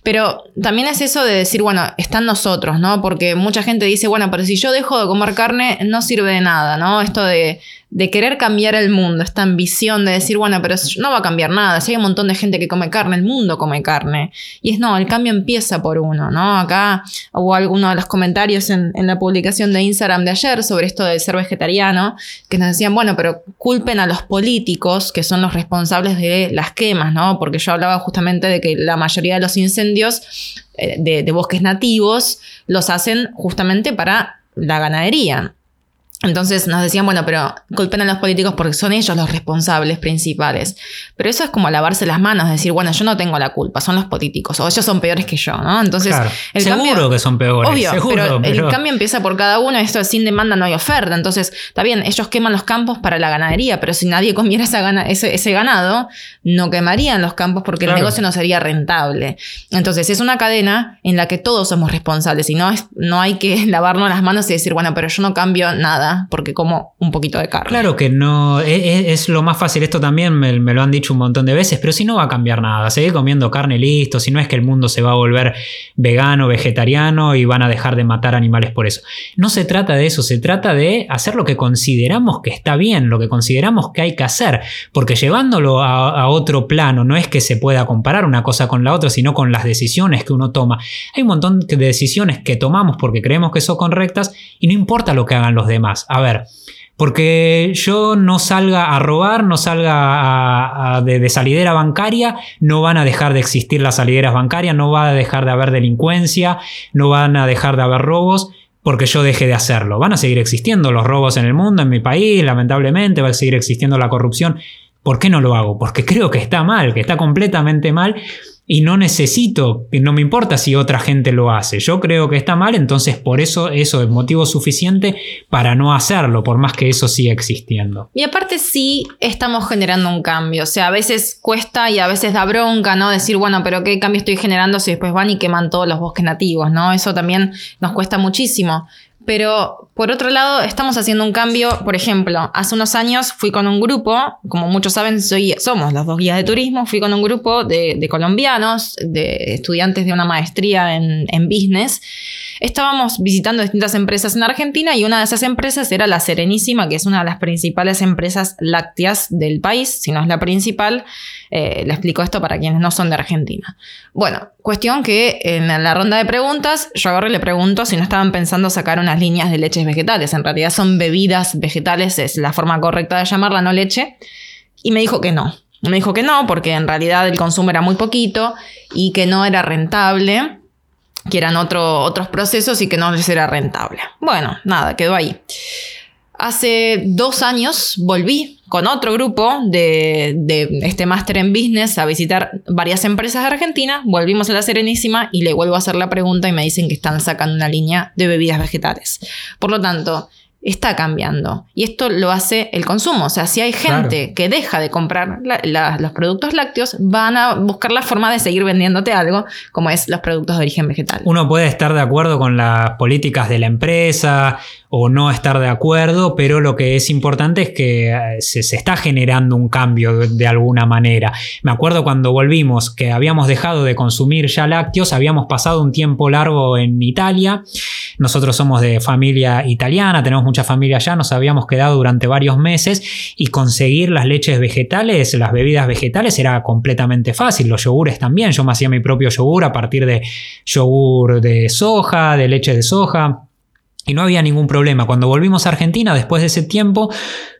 Pero también es eso de decir, bueno, están nosotros, ¿no? Porque mucha gente dice, bueno, pero si yo dejo de comer carne, no sirve de nada, ¿no? Esto de de querer cambiar el mundo, esta ambición de decir, bueno, pero no va a cambiar nada, si hay un montón de gente que come carne, el mundo come carne. Y es no, el cambio empieza por uno, ¿no? Acá hubo alguno de los comentarios en, la publicación de Instagram de ayer sobre esto de ser vegetariano, que nos decían, bueno, pero culpen a los políticos que son los responsables de las quemas, ¿no? Porque yo hablaba justamente de que la mayoría de los incendios eh, de bosques nativos los hacen justamente para la ganadería. Entonces nos decían, bueno, pero culpen a los políticos porque son ellos los responsables principales. Pero eso es como lavarse las manos, decir, bueno, yo no tengo la culpa, son los políticos, o ellos son peores que yo, ¿no? Entonces, el seguro que son peores. Obvio, pero, el cambio empieza por cada uno, esto es sin demanda no hay oferta. Entonces, está bien, ellos queman los campos para la ganadería, pero si nadie comiera ese, ganado, no quemarían los campos porque el negocio no sería rentable. Entonces, es una cadena en la que todos somos responsables y no, es, no hay que lavarnos las manos y decir, bueno, pero yo no cambio nada porque como un poquito de carne. Claro que no, e, e, es, lo más fácil, esto también me, lo han dicho un montón de veces, pero si no va a cambiar nada, seguir comiendo carne listo, si no es que el mundo se va a volver vegano, vegetariano y van a dejar de matar animales por eso. No se trata de eso, se trata de hacer lo que consideramos que está bien, lo que consideramos que hay que hacer, porque llevándolo a, a otro plano no es que se pueda comparar una cosa con la otra, sino con las decisiones que uno toma. Hay un montón de decisiones que tomamos porque creemos que son correctas y no importa lo que hagan los demás. A ver, porque yo no salga a robar, no salga de, salidera bancaria, no van a dejar de existir las salideras bancarias, no va a dejar de haber delincuencia, no van a dejar de haber robos porque yo deje de hacerlo. Van a seguir existiendo los robos en el mundo, en mi país, lamentablemente, va a seguir existiendo la corrupción. ¿Por qué no lo hago? Porque creo que está mal, que está completamente mal y no necesito, no me importa si otra gente lo hace. Yo creo que está mal, entonces por eso eso es motivo suficiente para no hacerlo, por más que eso siga existiendo. Y aparte sí estamos generando un cambio, o sea, a veces cuesta y a veces da bronca, ¿no? Decir, bueno, pero ¿qué cambio estoy generando si después van y queman todos los bosques nativos, ¿no? Eso también nos cuesta muchísimo. Pero por otro lado, estamos haciendo un cambio. Por ejemplo, hace unos años fui con un grupo, como muchos saben, soy, somos los dos guías de turismo, fui con un grupo de, colombianos, de estudiantes de una maestría en, en business. Estábamos visitando distintas empresas en Argentina y una de esas empresas era La Serenísima, que es una de las principales empresas lácteas del país, si no es la principal. Eh, le explico esto para quienes no son de Argentina. Bueno, cuestión que en la ronda de preguntas yo agarro y le pregunto si no estaban pensando sacar unas líneas de vegetales. En realidad son bebidas vegetales, es la forma correcta de llamarla, no leche. Y me dijo que no. Me dijo que no, porque en realidad el consumo era muy poquito y que no era rentable, que eran otros procesos y que no les era rentable. Bueno, nada, quedó ahí. Hace dos años volví con otro grupo de, este máster en business a visitar varias empresas de Argentina. Volvimos a la Serenísima y le vuelvo a hacer la pregunta y me dicen que están sacando una línea de bebidas vegetales. Por lo tanto, está cambiando. Y esto lo hace el consumo. O sea, si hay gente que deja de comprar los productos lácteos, van a buscar la forma de seguir vendiéndote algo, como es los productos de origen vegetal. Uno puede estar de acuerdo con las políticas de la empresa o no estar de acuerdo, pero lo que es importante es que eh, se, está generando un cambio de, alguna manera. Me acuerdo cuando volvimos que habíamos dejado de consumir ya lácteos, habíamos pasado un tiempo largo en Italia, nosotros somos de familia italiana, tenemos mucha familia allá, nos habíamos quedado durante varios meses y conseguir las leches vegetales, las bebidas vegetales era completamente fácil, los yogures también, yo me hacía mi propio yogur a partir de yogur de soja, de leche de soja. Y no había ningún problema. Cuando volvimos a Argentina, después de ese tiempo,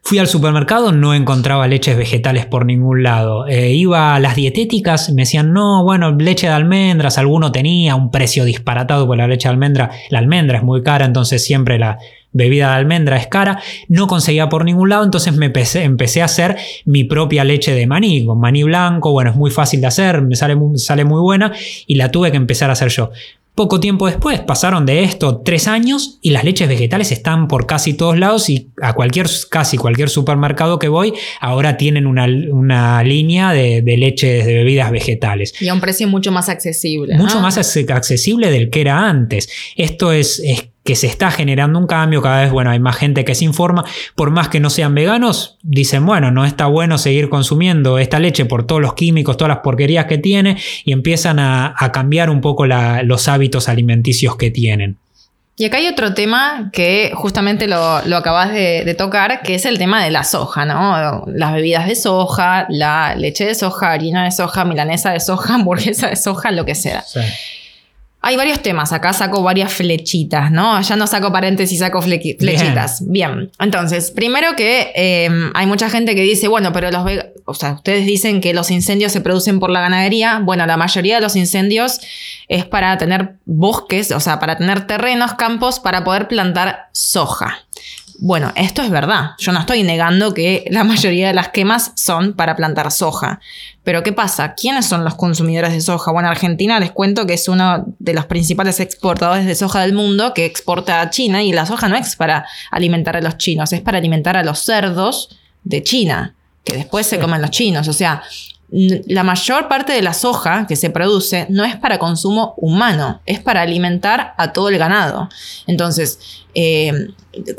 fui al supermercado, no encontraba leches vegetales por ningún lado. Eh, iba a las dietéticas, me decían, no, bueno, leche de almendras, alguno tenía un precio disparatado, por la leche de almendra, la almendra es muy cara, entonces siempre la bebida de almendra es cara. No conseguía por ningún lado, entonces me empecé, empecé a hacer mi propia leche de maní, con maní blanco, bueno, es muy fácil de hacer, me sale sale muy buena y la tuve que empezar a hacer yo. Poco tiempo después pasaron de esto tres años y las leches vegetales están por casi todos lados y a cualquier, casi cualquier supermercado que voy ahora tienen una, línea de, leches de bebidas vegetales. Y a un precio mucho más accesible. Mucho más accesible del que era antes. Esto es, es que se está generando un cambio, cada vez, bueno, hay más gente que se informa, por más que no sean veganos, dicen, bueno, no está bueno seguir consumiendo esta leche por todos los químicos, todas las porquerías que tiene, y empiezan a, cambiar un poco los hábitos alimenticios que tienen. Y acá hay otro tema que justamente lo, acabas de, de, tocar, que es el tema de la soja, ¿no? Las bebidas de soja, la leche de soja, harina de soja, milanesa de soja, hamburguesa de soja, lo que sea. Sí. Hay varios temas, acá saco varias flechitas, ¿no? Ya no saco paréntesis, saco flechitas. Bien. entonces, primero que em, hay mucha gente que dice, bueno, pero los o sea, ustedes dicen que los incendios se producen por la ganadería. Bueno, la mayoría de los incendios es para tener bosques, o sea, para tener terrenos, campos, para poder plantar soja. Bueno, esto es verdad. Yo no estoy negando que la mayoría de las quemas son para plantar soja. Pero ¿qué pasa? ¿Quiénes son los consumidores de soja? Bueno, Argentina les cuento que es uno de los principales exportadores de soja del mundo que exporta a China y la soja no es para alimentar a los chinos, es para alimentar a los cerdos de China, que después se comen los chinos. O sea, la mayor parte de la soja que se produce no es para consumo humano, es para alimentar a todo el ganado. Entonces, eh,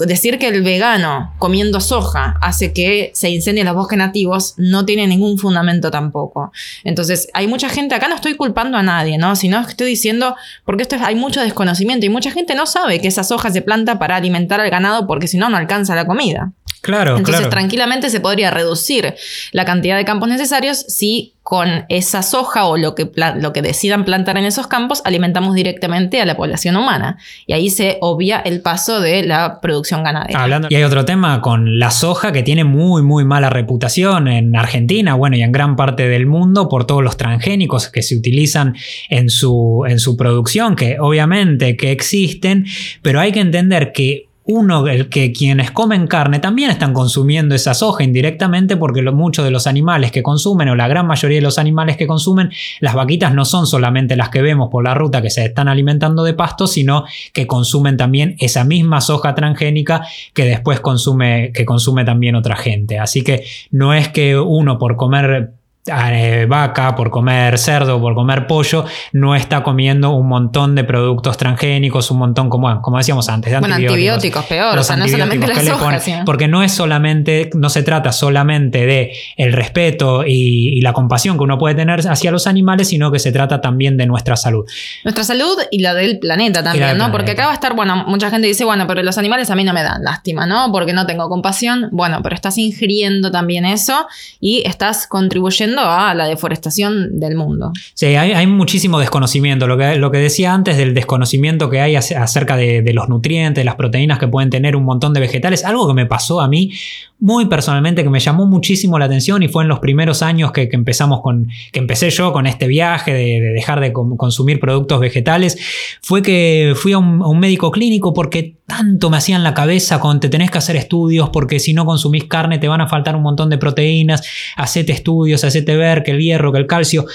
decir que el vegano comiendo soja hace que se incendien los bosques nativos no tiene ningún fundamento tampoco. Entonces, hay mucha gente, acá no estoy culpando a nadie, ¿no? Sino estoy diciendo, porque esto hay mucho desconocimiento y mucha gente no sabe que esa soja se planta para alimentar al ganado porque si no, no alcanza la comida. Claro, Entonces, tranquilamente se podría reducir la cantidad de campos necesarios si con esa soja o lo que, lo que decidan plantar en esos campos alimentamos directamente a la población humana. Y ahí se obvia el paso de la producción ganadera. y hay otro tema con la soja que tiene muy, muy mala reputación en Argentina, bueno, y en gran parte del mundo por todos los transgénicos que se utilizan en su, en su producción, que obviamente que existen, pero hay que entender que uno, el que quienes comen carne también están consumiendo esa soja indirectamente porque muchos de los animales que consumen o la gran mayoría de los animales que consumen, las vaquitas no son solamente las que vemos por la ruta que se están alimentando de pasto, sino que consumen también esa misma soja transgénica que después consume, que consume también otra gente. Así que no es que uno por comer vaca, por comer cerdo, por comer pollo, no está comiendo un montón de productos transgénicos, un montón, como, como decíamos antes, de bueno, antibióticos. peor, o sea, no solamente la Porque no es solamente, no se trata solamente de el respeto y, la compasión que uno puede tener hacia los animales, sino que se trata también de nuestra salud. Nuestra salud y la del planeta también, ¿no? Porque acá va a estar, bueno, mucha gente dice, bueno, pero los animales a mí no me dan lástima, ¿no? Porque no tengo compasión. Bueno, pero estás ingiriendo también eso y estás contribuyendo a la deforestación del mundo. Sí, hay, muchísimo desconocimiento. Lo que, lo que, decía antes del desconocimiento que hay acerca de, los nutrientes, las proteínas que pueden tener un montón de vegetales, algo que me pasó a mí muy personalmente, que me llamó muchísimo la atención y fue en los primeros años que, empezamos con, que empecé yo con este viaje de, dejar de consumir productos vegetales, fue que fui a un, médico clínico porque tanto me hacían la cabeza con te tenés que hacer estudios porque si no consumís carne te van a faltar un montón de proteínas, hacete estudios, hacete ver que el hierro, que el calcio.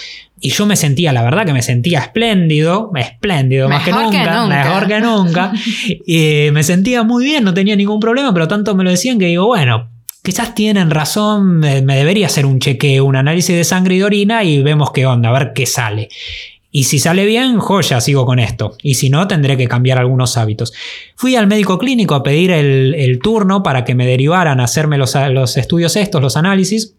Y yo me sentía, la verdad que me sentía espléndido, espléndido más que nunca, mejor que nunca. y me sentía muy bien, no tenía ningún problema, pero tanto me lo decían que digo, bueno, quizás tienen razón, me, debería hacer un chequeo, un análisis de sangre y de orina y vemos qué onda, a ver qué sale. Y si sale bien, joya, sigo con esto. Y si no, tendré que cambiar algunos hábitos. Fui al médico clínico a pedir el, turno para que me derivaran a hacerme los, los estudios estos, los análisis.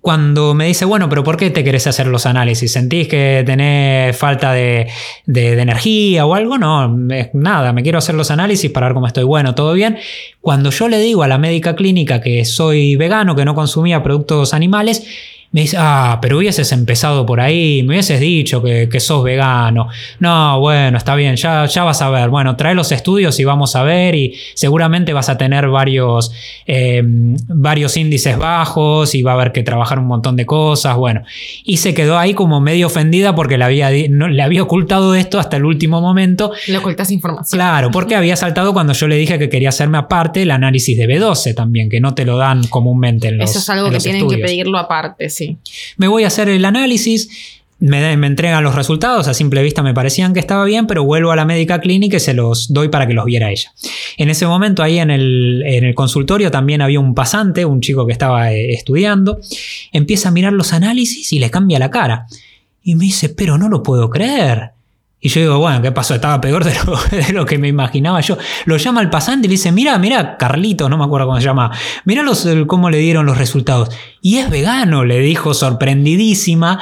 Cuando me dice, bueno, pero ¿por qué te querés hacer los análisis? ¿Sentís que tenés falta de, energía o algo? No, nada, me quiero hacer los análisis para ver cómo estoy. Bueno, todo bien. Cuando yo le digo a la médica clínica que soy vegano, que no consumía productos animales, me dice, ah, pero hubieses empezado por ahí, me hubieses dicho que, sos vegano. No, bueno, está bien, ya, ya vas a ver. Bueno, trae los estudios y vamos a ver y seguramente vas a tener varios, em, varios índices bajos y va a haber que trabajar un montón de cosas. Bueno, y se quedó ahí como medio ofendida porque le había, le había ocultado esto hasta el último momento. Le ocultas información. Claro, porque había saltado cuando yo le dije que quería hacerme aparte el análisis de B12 también, que no te lo dan comúnmente en los Eso es algo que tienen que pedirlo aparte, sí. Me voy a hacer el análisis. Me, entregan los resultados, a simple vista me parecían que estaba bien, pero vuelvo a la médica clínica y se los doy para que los viera ella. En ese momento ahí en el, en el consultorio también había un pasante, un chico que estaba eh, estudiando, empieza a mirar los análisis y le cambia la cara. Y me dice, pero no lo puedo creer. Y yo digo, bueno, ¿qué pasó? Estaba peor de lo, que me imaginaba yo. Lo llama al pasante y le dice, mira, mira, Carlito, no me acuerdo cómo se llama, mira los, cómo le dieron los resultados. Y es vegano, le dijo sorprendidísima.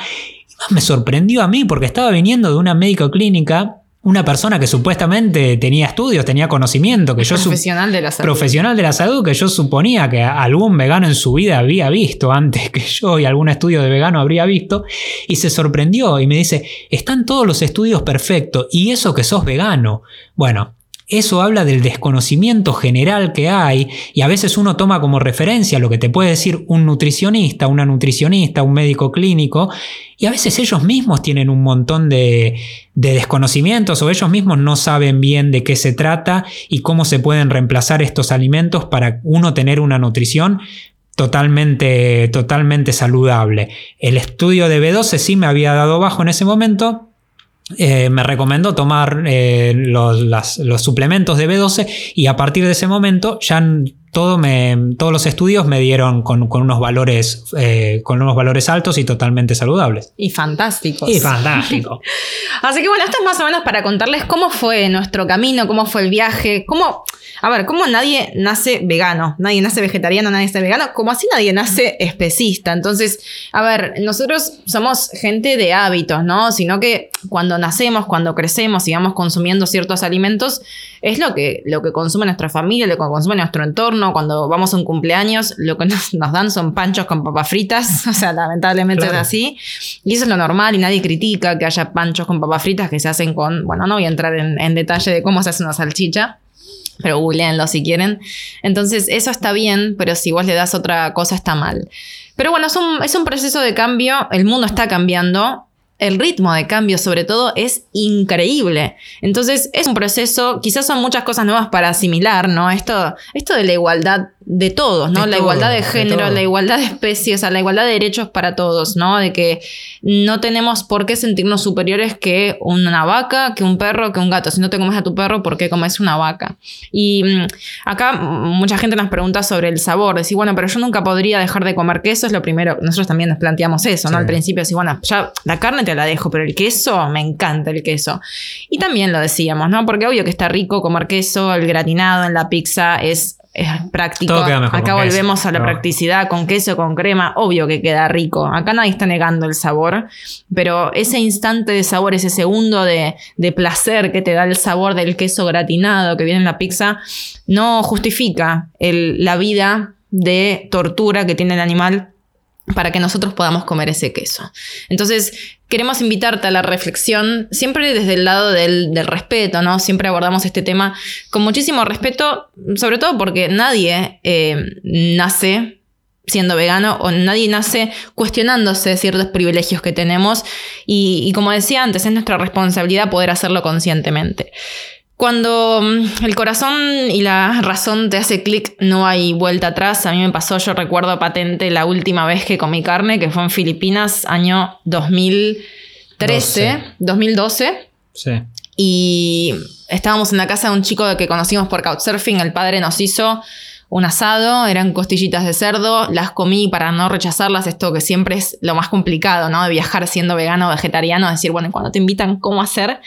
Y más me sorprendió a mí porque estaba viniendo de una médico clínica una persona que supuestamente tenía estudios, tenía conocimiento, que yo profesional de la salud. profesional de la salud, que yo suponía que algún vegano en su vida había visto antes que yo y algún estudio de vegano habría visto, y se sorprendió y me dice, están todos los estudios perfectos, y eso que sos vegano. Bueno, eso habla del desconocimiento general que hay y a veces uno toma como referencia lo que te puede decir un nutricionista, una nutricionista, un médico clínico y a veces ellos mismos tienen un montón de, desconocimientos o ellos mismos no saben bien de qué se trata y cómo se pueden reemplazar estos alimentos para uno tener una nutrición totalmente, totalmente saludable. El estudio de B12 sí me había dado bajo en ese momento, eh, me recomendó tomar eh, los, los, suplementos de B12 y a partir de ese momento ya todo me, todos los estudios me dieron con, unos valores, eh, con unos valores altos y totalmente saludables. Y fantásticos. Y fantástico. Así que bueno, esto es más o menos para contarles cómo fue nuestro camino, cómo fue el viaje, cómo, a ver, cómo nadie nace vegano, nadie nace vegetariano, nadie nace vegano, como así nadie nace especista. Entonces, a ver, nosotros somos gente de hábitos, ¿no? Sino que cuando nacemos, cuando crecemos y vamos consumiendo ciertos alimentos, es lo que, lo que consume nuestra familia, lo que consume nuestro entorno. Cuando vamos a un cumpleaños, lo que nos, dan son panchos con papas fritas. O sea, lamentablemente es así. Y eso es lo normal y nadie critica que haya panchos con papas fritas que se hacen con. Bueno, no voy a entrar en, detalle de cómo se hace una salchicha pero googleenlo si quieren. Entonces, eso está bien, pero si vos le das otra cosa está mal. Pero bueno, es un, es un proceso de cambio, el mundo está cambiando el ritmo de cambio sobre todo es increíble. Entonces es un proceso, quizás son muchas cosas nuevas para asimilar, ¿no? Esto, esto de la igualdad de todos, ¿no? la igualdad de género, la igualdad de especies, la igualdad de derechos para todos, ¿no? De que no tenemos por qué sentirnos superiores que una vaca, que un perro, que un gato. Si no te comes a tu perro, ¿por qué comes una vaca? Y mm, acá mucha gente nos pregunta sobre el sabor. Decir, bueno, pero yo nunca podría dejar de comer queso, es lo primero. Nosotros también nos planteamos eso, ¿no? Al principio, así, bueno, ya la carne te la dejo, pero el queso, me encanta el queso. Y también lo decíamos, ¿no? Porque obvio que está rico comer queso, el gratinado en la pizza es es práctico. Acá volvemos a la practicidad con queso, con crema, obvio que queda rico. Acá nadie está negando el sabor, pero ese instante de sabor, ese segundo de, placer que te da el sabor del queso gratinado que viene en la pizza, no justifica la vida de tortura que tiene el animal para que nosotros podamos comer ese queso. Entonces, queremos invitarte a la reflexión, siempre desde el lado del, respeto, ¿no? Siempre abordamos este tema con muchísimo respeto, sobre todo porque nadie eh, nace siendo vegano o nadie nace cuestionándose ciertos privilegios que tenemos y, y como decía antes, es nuestra responsabilidad poder hacerlo conscientemente. Cuando mm, el corazón y la razón te hace clic, no hay vuelta atrás. A mí me pasó, yo recuerdo patente la última vez que comí carne, que fue en Filipinas, año 2013, 2012. Sí. Y estábamos en la casa de un chico que conocimos por Couchsurfing. El padre nos hizo un asado, eran costillitas de cerdo, las comí para no rechazarlas, esto que siempre es lo más complicado, ¿no? De viajar siendo vegano o vegetariano, decir, bueno, cuando te invitan, ¿cómo hacer?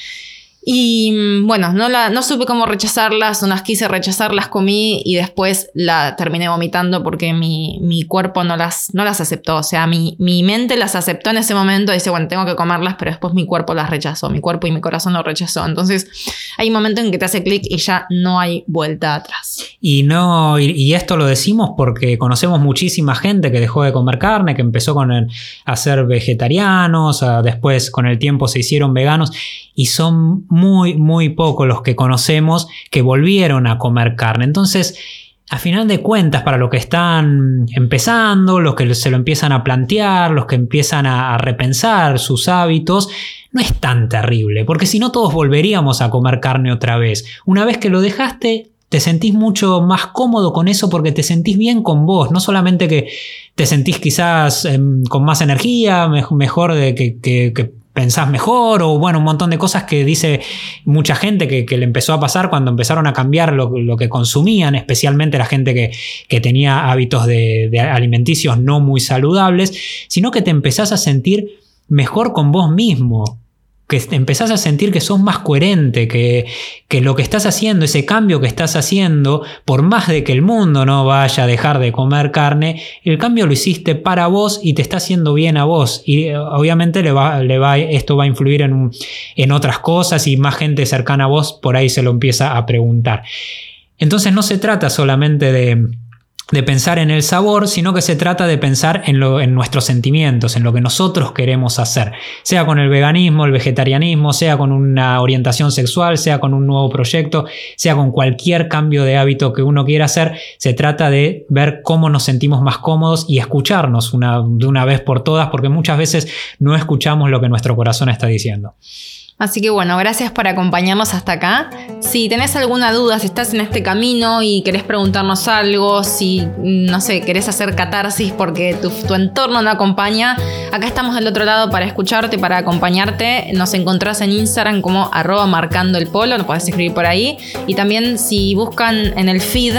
Y mm, bueno, no, no supe cómo rechazarlas, no las quise rechazar, las comí y después la terminé vomitando porque mi, mi cuerpo no las, no las aceptó. O sea, mi, mi, mente las aceptó en ese momento dice, bueno, tengo que comerlas, pero después mi cuerpo las rechazó, mi cuerpo y mi corazón lo rechazó. Entonces hay un momento en que te hace clic y ya no hay vuelta atrás. Y, no, y, esto lo decimos porque conocemos muchísima gente que dejó de comer carne, que empezó con a ser vegetarianos, después con el tiempo se hicieron veganos y son muy, muy pocos los que conocemos que volvieron a comer carne. Entonces, a final de cuentas, para los que están empezando, los que se lo empiezan a plantear, los que empiezan a, repensar sus hábitos, no es tan terrible, porque si no todos volveríamos a comer carne otra vez. Una vez que lo dejaste, te sentís mucho más cómodo con eso porque te sentís bien con vos, no solamente que te sentís quizás em, con más energía, mejor de que, que pensás mejor o bueno, un montón de cosas que dice mucha gente que, le empezó a pasar cuando empezaron a cambiar lo, que consumían, especialmente la gente que, tenía hábitos de, de, alimenticios no muy saludables, sino que te empezás a sentir mejor con vos mismo, que empezás a sentir que sos más coherente, que, que, lo que estás haciendo, ese cambio que estás haciendo, por más de que el mundo no vaya a dejar de comer carne, el cambio lo hiciste para vos y te está haciendo bien a vos. Y eh, obviamente le va, le va, esto va a influir en, en otras cosas y más gente cercana a vos por ahí se lo empieza a preguntar. Entonces no se trata solamente de de pensar en el sabor, sino que se trata de pensar en, lo, en nuestros sentimientos, en lo que nosotros queremos hacer, sea con el veganismo, el vegetarianismo, sea con una orientación sexual, sea con un nuevo proyecto, sea con cualquier cambio de hábito que uno quiera hacer, se trata de ver cómo nos sentimos más cómodos y escucharnos una, de una vez por todas, porque muchas veces no escuchamos lo que nuestro corazón está diciendo. Así que bueno, gracias por acompañarnos hasta acá. Si tenés alguna duda, si estás en este camino y querés preguntarnos algo, si, no sé, querés hacer catarsis porque tu, entorno no acompaña, acá estamos del otro lado para escucharte, para acompañarte. Nos encontrás en Instagram como arroba marcando el polo, lo podés escribir por ahí. Y también si buscan en el feed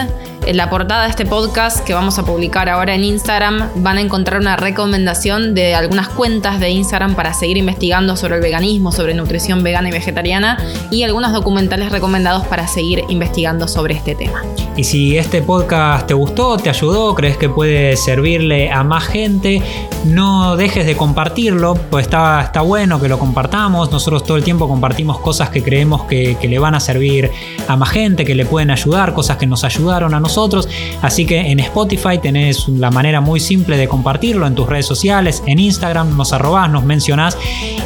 en la portada de este podcast que vamos a publicar ahora en Instagram van a encontrar una recomendación de algunas cuentas de Instagram para seguir investigando sobre el veganismo, sobre nutrición vegana y vegetariana y algunos documentales recomendados para seguir investigando sobre este tema. Y si este podcast te gustó, te ayudó, crees que puede servirle a más gente, no dejes de compartirlo, pues está, está bueno que lo compartamos. Nosotros todo el tiempo compartimos cosas que creemos que, que le van a servir a más gente, que le pueden ayudar, cosas que nos ayudaron a nosotros Así que en Spotify tenés la manera muy simple de compartirlo en tus redes sociales, en Instagram nos arrobás, nos mencionás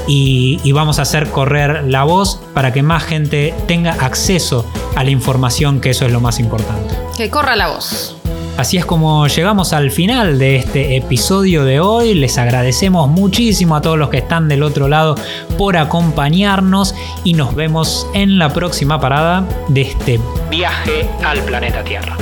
y, y vamos a hacer correr la voz para que más gente tenga acceso a la información, que eso es lo más importante. Que corra la voz. Así es como llegamos al final de este episodio de hoy. Les agradecemos muchísimo a todos los que están del otro lado por acompañarnos y nos vemos en la próxima parada de este viaje al planeta Tierra.